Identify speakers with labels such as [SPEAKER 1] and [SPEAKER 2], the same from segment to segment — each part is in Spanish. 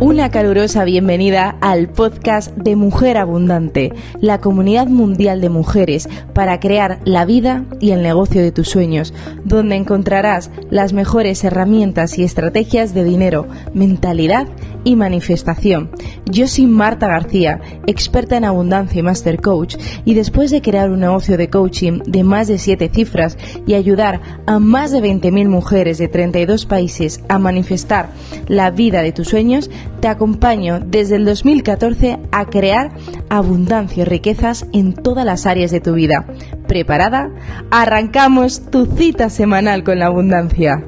[SPEAKER 1] Una calurosa bienvenida al podcast de Mujer Abundante, la comunidad mundial de mujeres para crear la vida y el negocio de tus sueños, donde encontrarás las mejores herramientas y estrategias de dinero, mentalidad y manifestación. Yo soy Marta García, experta en abundancia y master coach, y después de crear un negocio de coaching de más de 7 cifras y ayudar a más de 20.000 mujeres de 32 países a manifestar la vida de tus sueños, te acompaño desde el 2014 a crear abundancia y riquezas en todas las áreas de tu vida. ¿Preparada? Arrancamos tu cita semanal con la abundancia.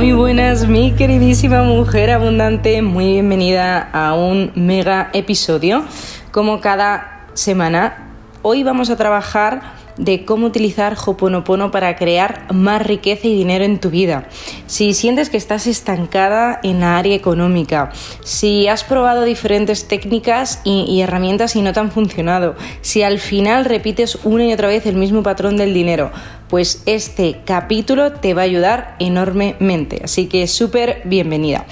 [SPEAKER 1] Muy buenas, mi queridísima mujer abundante, muy bienvenida a un mega episodio. Como cada semana, hoy vamos a trabajar de cómo utilizar Hoponopono para crear más riqueza y dinero en tu vida. Si sientes que estás estancada en la área económica, si has probado diferentes técnicas y, herramientas y no te han funcionado, si al final repites una y otra vez el mismo patrón del dinero, pues este capítulo te va a ayudar enormemente. Así que súper bienvenida.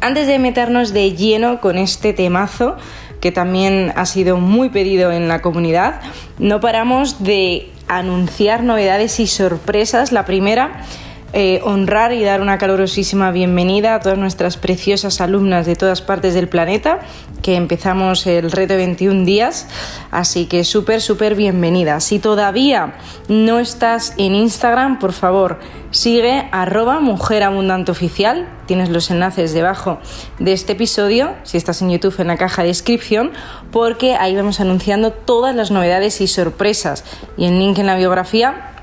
[SPEAKER 1] Antes de meternos de lleno con este temazo, que también ha sido muy pedido en la comunidad, no paramos de anunciar novedades y sorpresas. La primera, eh, honrar y dar una calurosísima bienvenida a todas nuestras preciosas alumnas de todas partes del planeta, que empezamos el reto de 21 días, así que súper, súper bienvenida. Si todavía no estás en Instagram, por favor, sigue arroba Mujer Abundante Oficial, tienes los enlaces debajo de este episodio, si estás en YouTube en la caja de descripción, porque ahí vamos anunciando todas las novedades y sorpresas y el link en la biografía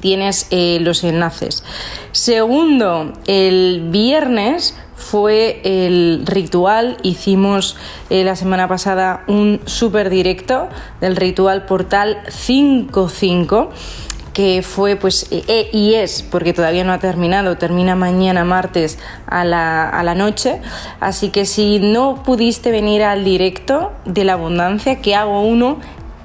[SPEAKER 1] tienes eh, los enlaces. Segundo, el viernes fue el ritual, hicimos eh, la semana pasada un súper directo del ritual portal 55 que fue pues e, y es porque todavía no ha terminado, termina mañana martes a la, a la, noche, así que si no pudiste venir al directo de la abundancia, que hago uno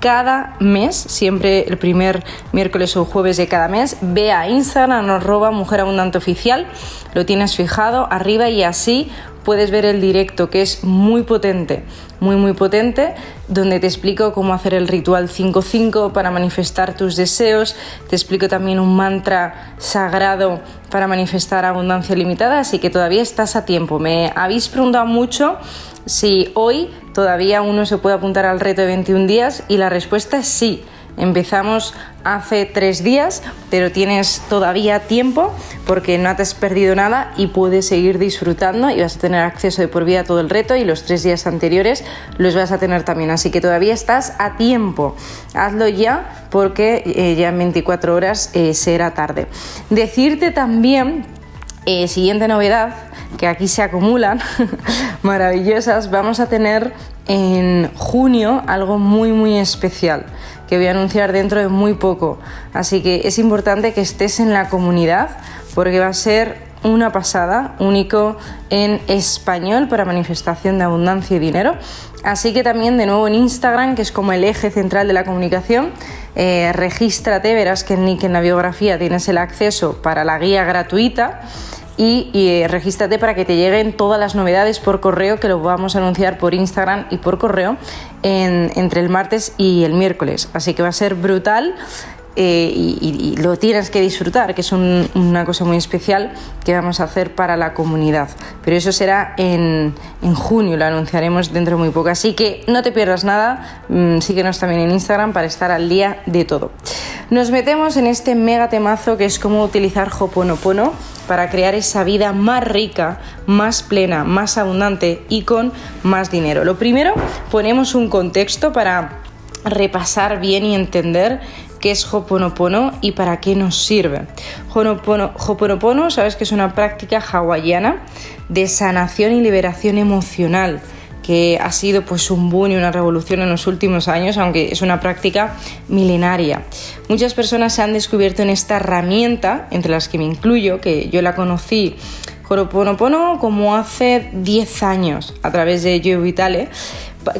[SPEAKER 1] cada mes, siempre el primer miércoles o jueves de cada mes, ve a Instagram, nos roba Mujer Abundante Oficial, lo tienes fijado arriba y así puedes ver el directo que es muy potente, muy muy potente, donde te explico cómo hacer el ritual 5-5 para manifestar tus deseos, te explico también un mantra sagrado para manifestar abundancia limitada, así que todavía estás a tiempo. Me habéis preguntado mucho si hoy todavía uno se puede apuntar al reto de 21 días y la respuesta es sí. Empezamos hace tres días, pero tienes todavía tiempo porque no te has perdido nada y puedes seguir disfrutando y vas a tener acceso de por vida a todo el reto y los tres días anteriores los vas a tener también. Así que todavía estás a tiempo. Hazlo ya porque eh, ya en 24 horas eh, será tarde. Decirte también, eh, siguiente novedad, que aquí se acumulan, maravillosas, vamos a tener en junio algo muy muy especial que voy a anunciar dentro de muy poco. Así que es importante que estés en la comunidad porque va a ser una pasada, único en español para manifestación de abundancia y dinero. Así que también de nuevo en Instagram, que es como el eje central de la comunicación, eh, regístrate, verás que en en la biografía tienes el acceso para la guía gratuita y, eh, regístrate para que te lleguen todas las novedades por correo que lo vamos a anunciar por Instagram y por correo entre el martes y el miércoles. Así que va a ser brutal. Eh, y, lo tienes que disfrutar, que es una cosa muy especial que vamos a hacer para la comunidad. Pero eso será en, junio, lo anunciaremos dentro de muy poco. Así que no te pierdas nada, mmm, síguenos también en Instagram para estar al día de todo. Nos metemos en este mega temazo que es cómo utilizar Hoponopono para crear esa vida más rica, más plena, más abundante y con más dinero. Lo primero, ponemos un contexto para repasar bien y entender qué es Hoponopono y para qué nos sirve. Hoponopono, sabes que es una práctica hawaiana de sanación y liberación emocional que ha sido pues un boom y una revolución en los últimos años, aunque es una práctica milenaria. Muchas personas se han descubierto en esta herramienta, entre las que me incluyo, que yo la conocí Ho'oponopono como hace 10 años a través de Joe Vitale,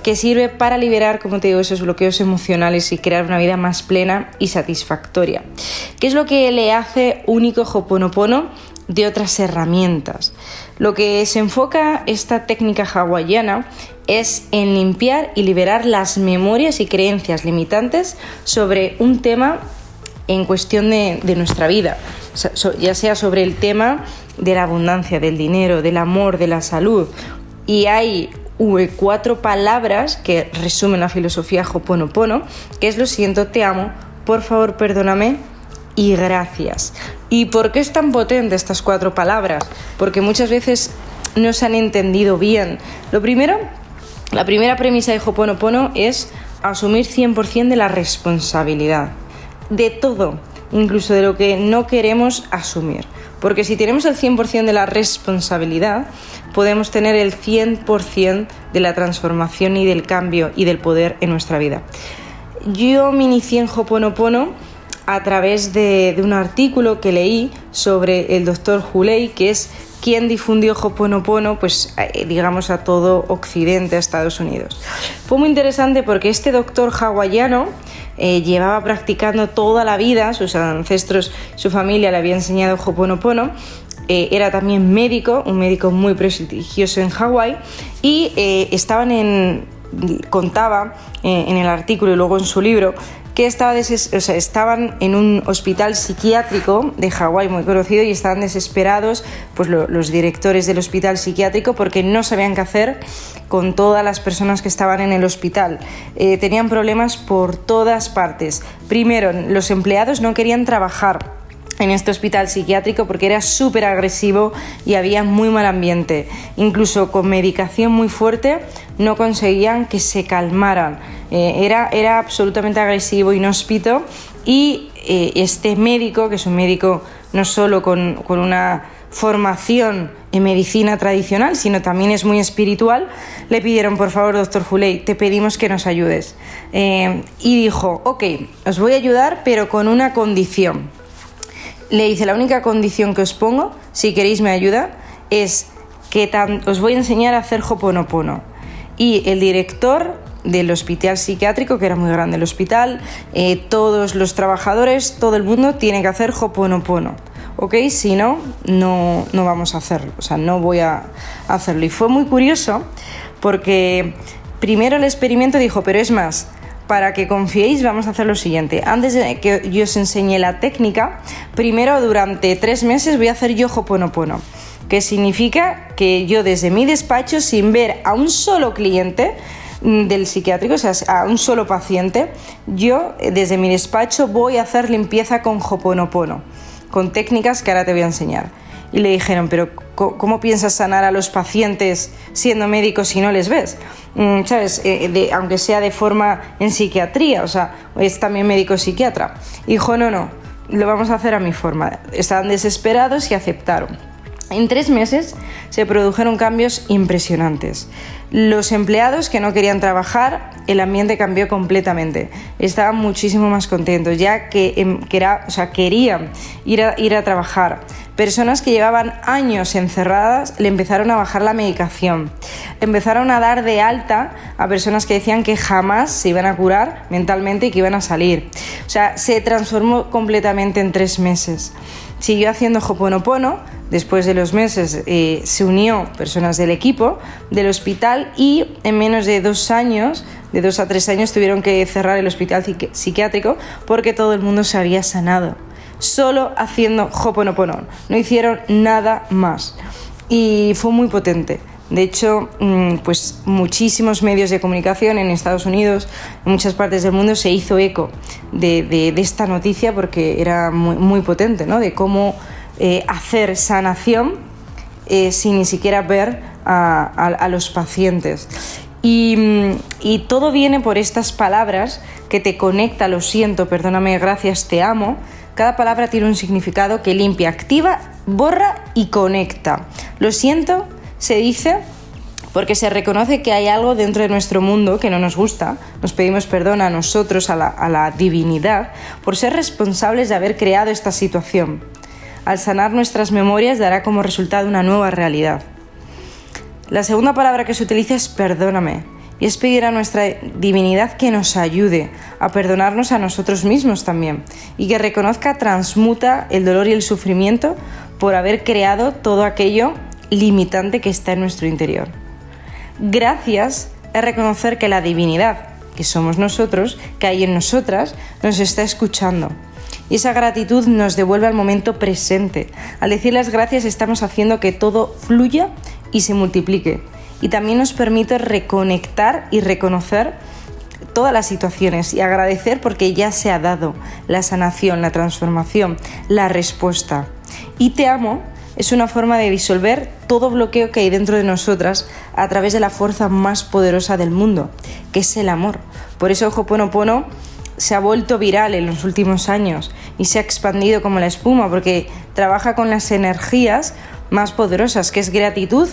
[SPEAKER 1] que sirve para liberar, como te digo, esos bloqueos emocionales y crear una vida más plena y satisfactoria. ¿Qué es lo que le hace único Hoponopono de otras herramientas? Lo que se enfoca esta técnica hawaiana es en limpiar y liberar las memorias y creencias limitantes sobre un tema en cuestión de, nuestra vida, ya sea sobre el tema de la abundancia, del dinero, del amor, de la salud. Y hay cuatro palabras que resumen la filosofía Hoponopono, que es lo siento, te amo, por favor, perdóname y gracias. ¿Y por qué es tan potente estas cuatro palabras? Porque muchas veces no se han entendido bien. Lo primero, la primera premisa de Hoponopono es asumir 100% de la responsabilidad de todo, incluso de lo que no queremos asumir. Porque si tenemos el 100% de la responsabilidad, podemos tener el 100% de la transformación y del cambio y del poder en nuestra vida. Yo me inicié en Hoponopono a través de, un artículo que leí sobre el doctor Hulei, que es quien difundió Hoponopono, pues eh, digamos a todo Occidente, a Estados Unidos. Fue muy interesante porque este doctor hawaiano eh, llevaba practicando toda la vida, sus ancestros, su familia le había enseñado Hoponopono, eh, era también médico, un médico muy prestigioso en Hawái, y estaban en, contaba en el artículo y luego en su libro que estaba estaban en un hospital psiquiátrico de Hawái muy conocido y estaban desesperados pues, los directores del hospital psiquiátrico porque no sabían qué hacer con todas las personas que estaban en el hospital. Eh, tenían problemas por todas partes. Primero, los empleados no querían trabajar en este hospital psiquiátrico porque era súper agresivo y había muy mal ambiente. Incluso con medicación muy fuerte no conseguían que se calmaran. Eh, era, era absolutamente agresivo, inhóspito y eh, este médico, que es un médico no solo con, una formación en medicina tradicional, sino también es muy espiritual, le pidieron, por favor, doctor Juley, te pedimos que nos ayudes. Eh, y dijo, ok, os voy a ayudar, pero con una condición. Le dice, la única condición que os pongo, si queréis me ayuda, es que os voy a enseñar a hacer hoponopono. Y el director del hospital psiquiátrico, que era muy grande el hospital, eh, todos los trabajadores, todo el mundo tiene que hacer Hoponopono. ¿Ok? Si no, no, no vamos a hacerlo. O sea, no voy a hacerlo. Y fue muy curioso porque primero el experimento dijo, pero es más, para que confiéis vamos a hacer lo siguiente. Antes de que yo os enseñe la técnica, primero durante tres meses voy a hacer yo Hoponopono que significa que yo desde mi despacho, sin ver a un solo cliente, Mm, del psiquiátrico, o sea, a un solo paciente, yo eh, desde mi despacho voy a hacer limpieza con Hoponopono, con técnicas que ahora te voy a enseñar. Y le dijeron, pero ¿cómo piensas sanar a los pacientes siendo médicos si no les ves? Mm, ¿Sabes? Eh, aunque sea de forma en psiquiatría, o sea, es también médico psiquiatra. dijo, no, no, lo vamos a hacer a mi forma. Estaban desesperados y aceptaron. En tres meses se produjeron cambios impresionantes. Los empleados que no querían trabajar, el ambiente cambió completamente. Estaban muchísimo más contentos, ya que, em, sea, querían ir a, ir a trabajar. Personas que llevaban años encerradas le empezaron a bajar la medicación. Empezaron a dar de alta a personas que decían que jamás se iban a curar mentalmente y que iban a salir. O sea, se transformó completamente en tres meses. Siguió haciendo Hoponopono, después de los meses eh, se unió personas del equipo del hospital y en menos de dos años, de dos a tres años, tuvieron que cerrar el hospital psiquiátrico porque todo el mundo se había sanado. Solo haciendo Hoponopono. No hicieron nada más. Y fue muy potente. De hecho, mm, pues muchísimos medios de comunicación en Estados Unidos, en muchas partes del mundo, se hizo eco de, esta noticia porque era muy, potente, ¿no? De cómo eh, hacer sanación eh, sin ni siquiera ver a, los pacientes. Y, mm, y, todo viene por estas palabras que te conecta, lo siento, perdóname, gracias, te amo. Cada palabra tiene un significado que limpia, activa, borra y conecta. Lo siento, se dice porque se reconoce que hay algo dentro de nuestro mundo que no nos gusta, nos pedimos perdón a nosotros, a la, divinidad, por ser responsables de haber creado esta situación. Al sanar nuestras memorias dará como resultado una nueva realidad. La segunda palabra que se utiliza es perdóname. Y es pedir a nuestra divinidad que nos ayude a perdonarnos a nosotros mismos también y que reconozca, transmuta el dolor y el sufrimiento por haber creado todo aquello limitante que está en nuestro interior. Gracias es reconocer que la divinidad, que somos nosotros, que hay en nosotras, nos está escuchando. Y esa gratitud nos devuelve al momento presente. Al decir las gracias estamos haciendo que todo fluya y se multiplique y también nos permite reconectar y reconocer todas las situaciones y agradecer porque ya se ha dado la sanación, la transformación, la respuesta. Y te amo es una forma de disolver todo bloqueo que hay dentro de nosotras a través de la fuerza más poderosa del mundo, que es el amor. Por eso Ho'oponopono se ha vuelto viral en los últimos años y se ha expandido como la espuma porque trabaja con las energías más poderosas, que es gratitud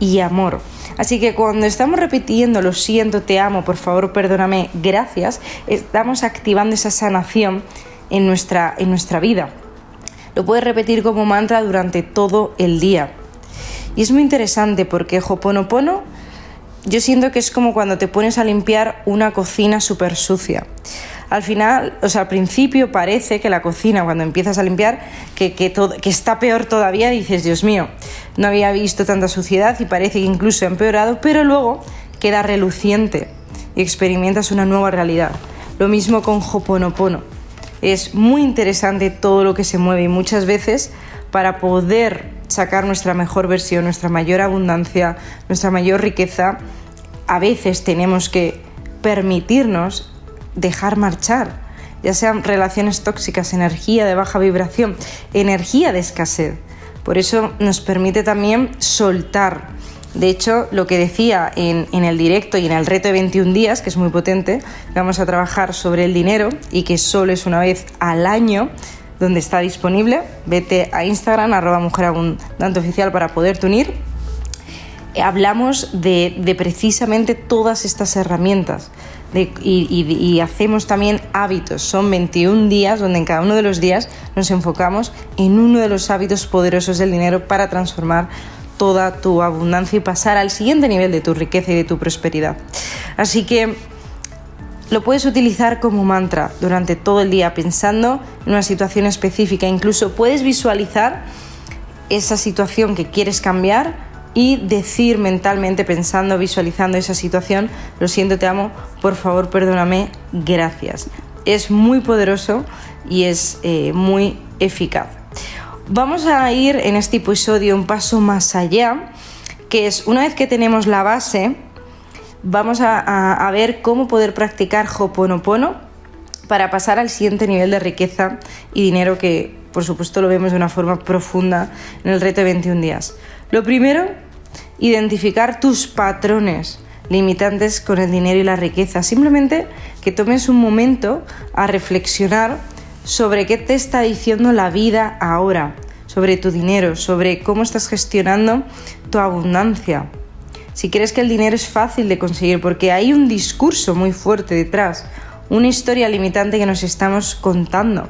[SPEAKER 1] y amor. Así que cuando estamos repitiendo lo siento, te amo, por favor, perdóname, gracias, estamos activando esa sanación en nuestra, en nuestra vida. Lo puedes repetir como mantra durante todo el día. Y es muy interesante porque Hoponopono yo siento que es como cuando te pones a limpiar una cocina súper sucia al final, o sea, al principio parece que la cocina, cuando empiezas a limpiar, que, que, que está peor todavía, dices, Dios mío, no había visto tanta suciedad y parece que incluso ha empeorado, pero luego queda reluciente y experimentas una nueva realidad. Lo mismo con Hoponopono. Es muy interesante todo lo que se mueve y muchas veces para poder sacar nuestra mejor versión, nuestra mayor abundancia, nuestra mayor riqueza, a veces tenemos que permitirnos dejar marchar, ya sean relaciones tóxicas, energía de baja vibración, energía de escasez. Por eso nos permite también soltar. De hecho, lo que decía en, el directo y en el reto de 21 días, que es muy potente, vamos a trabajar sobre el dinero y que solo es una vez al año donde está disponible. Vete a Instagram, arroba mujer abundante oficial para poderte unir. Hablamos de precisamente todas estas herramientas y, hacemos también hábitos. Son 21 días donde en cada uno de los días nos enfocamos en uno de los hábitos poderosos del dinero para transformar toda tu abundancia y pasar al siguiente nivel de tu riqueza y de tu prosperidad. Así que lo puedes utilizar como mantra durante todo el día pensando en una situación específica. Incluso puedes visualizar esa situación que quieres cambiar y decir mentalmente, pensando, visualizando esa situación, lo siento, te amo, por favor, perdóname, gracias. Es muy poderoso y es eh, muy eficaz. Vamos a ir en este episodio un paso más allá, que es una vez que tenemos la base, vamos a, ver cómo poder practicar Hoponopono para pasar al siguiente nivel de riqueza y dinero que por supuesto lo vemos de una forma profunda en el reto de 21 días. Lo primero identificar tus patrones limitantes con el dinero y la riqueza. Simplemente que tomes un momento a reflexionar sobre qué te está diciendo la vida ahora, sobre tu dinero, sobre cómo estás gestionando tu abundancia. Si crees que el dinero es fácil de conseguir, porque hay un discurso muy fuerte detrás, una historia limitante que nos estamos contando.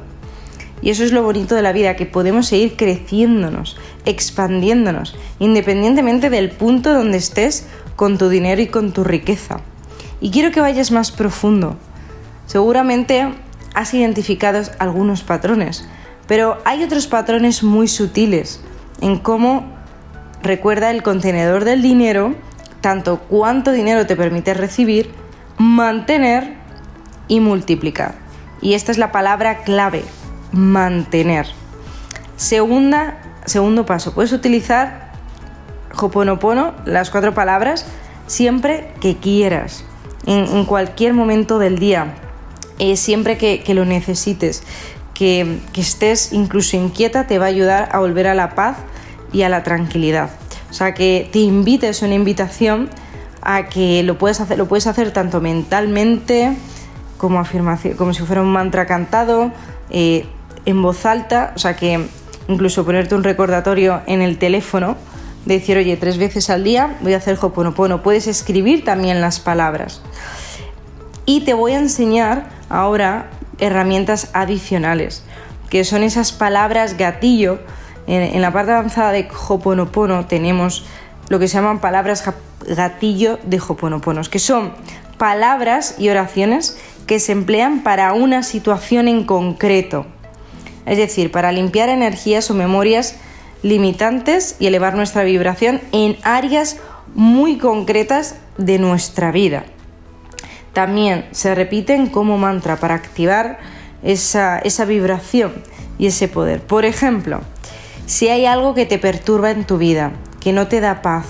[SPEAKER 1] Y eso es lo bonito de la vida, que podemos seguir creciéndonos, expandiéndonos, independientemente del punto donde estés con tu dinero y con tu riqueza. Y quiero que vayas más profundo. Seguramente has identificado algunos patrones, pero hay otros patrones muy sutiles en cómo recuerda el contenedor del dinero, tanto cuánto dinero te permite recibir, mantener y multiplicar. Y esta es la palabra clave, mantener. Segunda, segundo paso, puedes utilizar Hoponopono, las cuatro palabras, siempre que quieras, en, cualquier momento del día, eh, siempre que, lo necesites, que, que estés incluso inquieta, te va a ayudar a volver a la paz y a la tranquilidad. O sea, que te invites una invitación a que lo puedes hacer, lo puedes hacer tanto mentalmente como afirmación, como si fuera un mantra cantado, eh, en voz alta, o sea que incluso ponerte un recordatorio en el teléfono, decir, oye, tres veces al día voy a hacer Hoponopono. Puedes escribir también las palabras. Y te voy a enseñar ahora herramientas adicionales, que son esas palabras gatillo. En, la parte avanzada de Hoponopono tenemos lo que se llaman palabras gatillo de Hoponoponos, que son palabras y oraciones que se emplean para una situación en concreto. Es decir, para limpiar energías o memorias limitantes y elevar nuestra vibración en áreas muy concretas de nuestra vida. También se repiten como mantra para activar esa, esa vibración y ese poder. Por ejemplo, si hay algo que te perturba en tu vida, que no te da paz,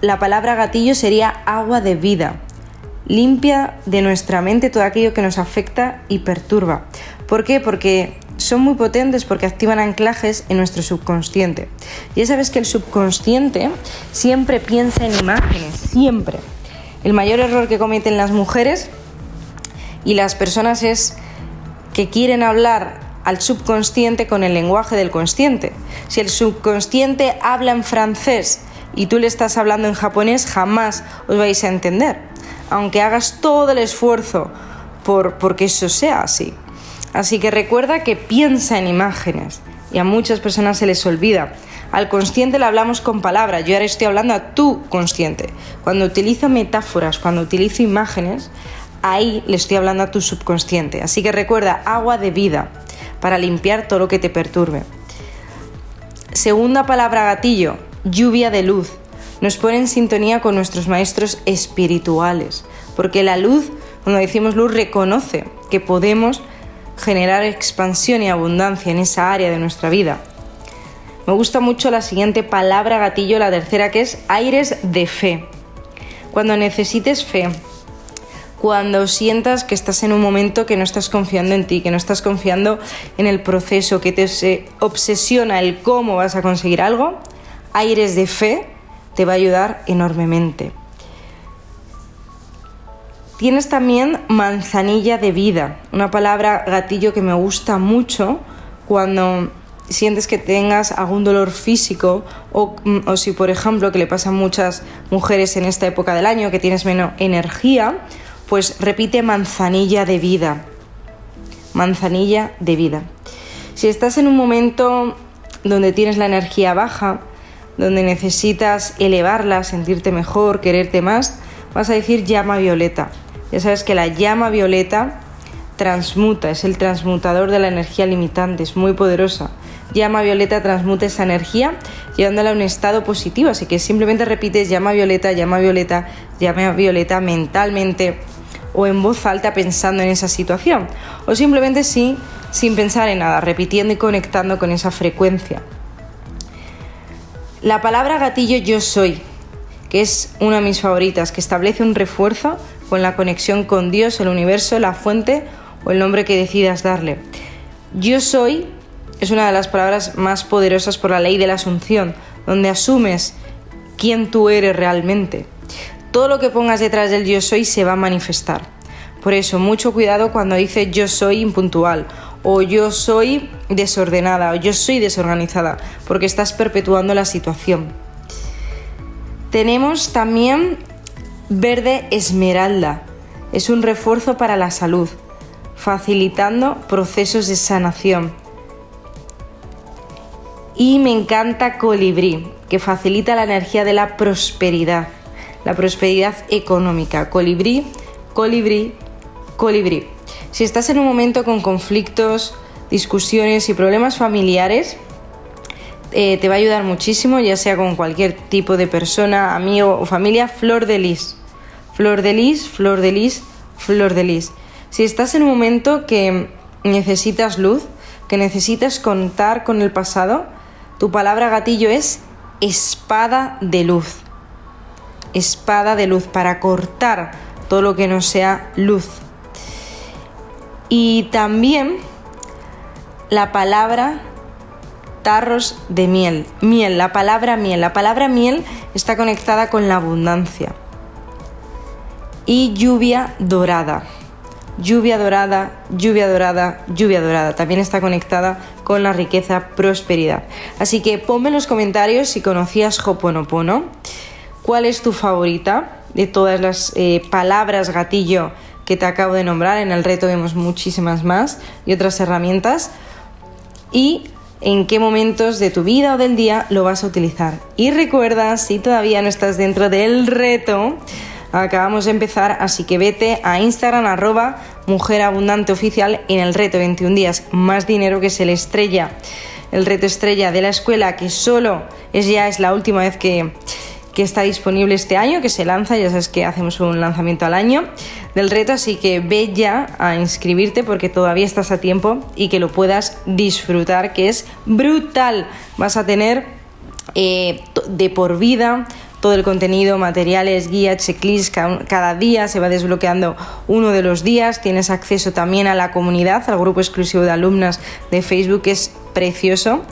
[SPEAKER 1] la palabra gatillo sería agua de vida. Limpia de nuestra mente todo aquello que nos afecta y perturba. ¿Por qué? Porque son muy potentes porque activan anclajes en nuestro subconsciente. Ya sabes que el subconsciente siempre piensa en imágenes, siempre. El mayor error que cometen las mujeres y las personas es que quieren hablar al subconsciente con el lenguaje del consciente. Si el subconsciente habla en francés y tú le estás hablando en japonés, jamás os vais a entender, aunque hagas todo el esfuerzo por porque eso sea así. Así que recuerda que piensa en imágenes y a muchas personas se les olvida. Al consciente le hablamos con palabras, yo ahora estoy hablando a tu consciente. Cuando utilizo metáforas, cuando utilizo imágenes, ahí le estoy hablando a tu subconsciente. Así que recuerda, agua de vida para limpiar todo lo que te perturbe. Segunda palabra gatillo, lluvia de luz. Nos pone en sintonía con nuestros maestros espirituales, porque la luz, cuando decimos luz, reconoce que podemos generar expansión y abundancia en esa área de nuestra vida. Me gusta mucho la siguiente palabra gatillo, la tercera, que es aires de fe. Cuando necesites fe, cuando sientas que estás en un momento que no estás confiando en ti, que no estás confiando en el proceso, que te obsesiona el cómo vas a conseguir algo, aires de fe te va a ayudar enormemente. Tienes también manzanilla de vida, una palabra gatillo que me gusta mucho cuando sientes que tengas algún dolor físico o, o, si por ejemplo que le pasa a muchas mujeres en esta época del año que tienes menos energía pues repite manzanilla de vida. Manzanilla de vida. Si estás en un momento donde tienes la energía baja, donde necesitas elevarla, sentirte mejor, quererte más, vas a decir llama violeta. Ya sabes que la llama violeta transmuta, es el transmutador de la energía limitante, es muy poderosa. Llama violeta transmuta esa energía llevándola a un estado positivo, así que simplemente repites llama violeta, llama violeta, llama violeta mentalmente o en voz alta pensando en esa situación, o simplemente sí, sin pensar en nada, repitiendo y conectando con esa frecuencia. La palabra gatillo yo soy, que es una de mis favoritas, que establece un refuerzo con la conexión con Dios, el universo, la fuente o el nombre que decidas darle. Yo soy es una de las palabras más poderosas por la ley de la asunción, donde asumes quién tú eres realmente todo lo que pongas detrás del yo soy se va a manifestar. Por eso, mucho cuidado cuando dice yo soy impuntual o yo soy desordenada o yo soy desorganizada, porque estás perpetuando la situación. Tenemos también verde esmeralda. Es un refuerzo para la salud, facilitando procesos de sanación. Y me encanta colibrí, que facilita la energía de la prosperidad la prosperidad económica. Colibrí, colibrí, colibrí. Si estás en un momento con conflictos, discusiones y problemas familiares, eh, te va a ayudar muchísimo, ya sea con cualquier tipo de persona, amigo o familia, flor de lis. Flor de lis, flor de lis, flor de lis. Si estás en un momento que necesitas luz, que necesitas contar con el pasado, tu palabra gatillo es espada de luz espada de luz para cortar todo lo que no sea luz. Y también la palabra tarros de miel. Miel, la palabra miel. La palabra miel está conectada con la abundancia. Y lluvia dorada. Lluvia dorada, lluvia dorada, lluvia dorada. También está conectada con la riqueza, prosperidad. Así que ponme en los comentarios si conocías Hoponopono cuál es tu favorita de todas las eh, palabras gatillo que te acabo de nombrar. En el reto vemos muchísimas más y otras herramientas. Y en qué momentos de tu vida o del día lo vas a utilizar. Y recuerda, si todavía no estás dentro del reto, acabamos de empezar, así que vete a Instagram arroba Mujer en el reto 21 días más dinero que se le estrella. El reto estrella de la escuela que solo es ya es la última vez que, que está disponible este año, que se lanza, ya sabes que hacemos un lanzamiento al año del reto, así que ve ya a inscribirte porque todavía estás a tiempo y que lo puedas disfrutar, que es brutal. Vas a tener eh, de por vida todo el contenido, materiales, guías, checklists, cada día se va desbloqueando uno de los días, tienes acceso también a la comunidad, al grupo exclusivo de alumnas de Facebook, que es precioso,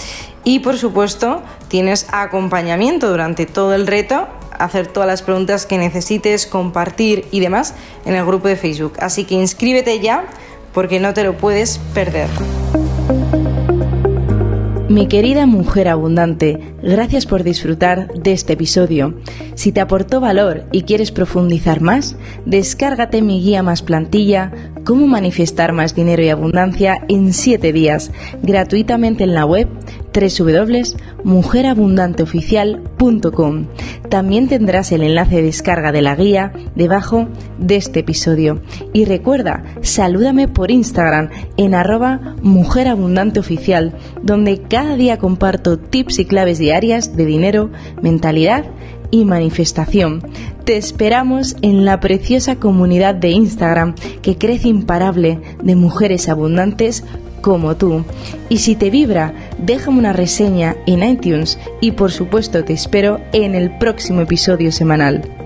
[SPEAKER 1] y por supuesto tienes acompañamiento durante todo el reto hacer todas las preguntas que necesites, compartir y demás en el grupo de Facebook. Así que inscríbete ya porque no te lo puedes perder. Mi querida mujer abundante, gracias por disfrutar de este episodio. Si te aportó valor y quieres profundizar más, descárgate mi guía más plantilla, cómo manifestar más dinero y abundancia en 7 días, gratuitamente en la web www.mujerabundanteoficial.com. También tendrás el enlace de descarga de la guía debajo de este episodio. Y recuerda, salúdame por Instagram en arroba mujerabundanteoficial, donde cada día comparto tips y claves diarias de dinero, mentalidad y manifestación. Te esperamos en la preciosa comunidad de Instagram que crece imparable de mujeres abundantes como tú. Y si te vibra, déjame una reseña en iTunes y por supuesto te espero en el próximo episodio semanal.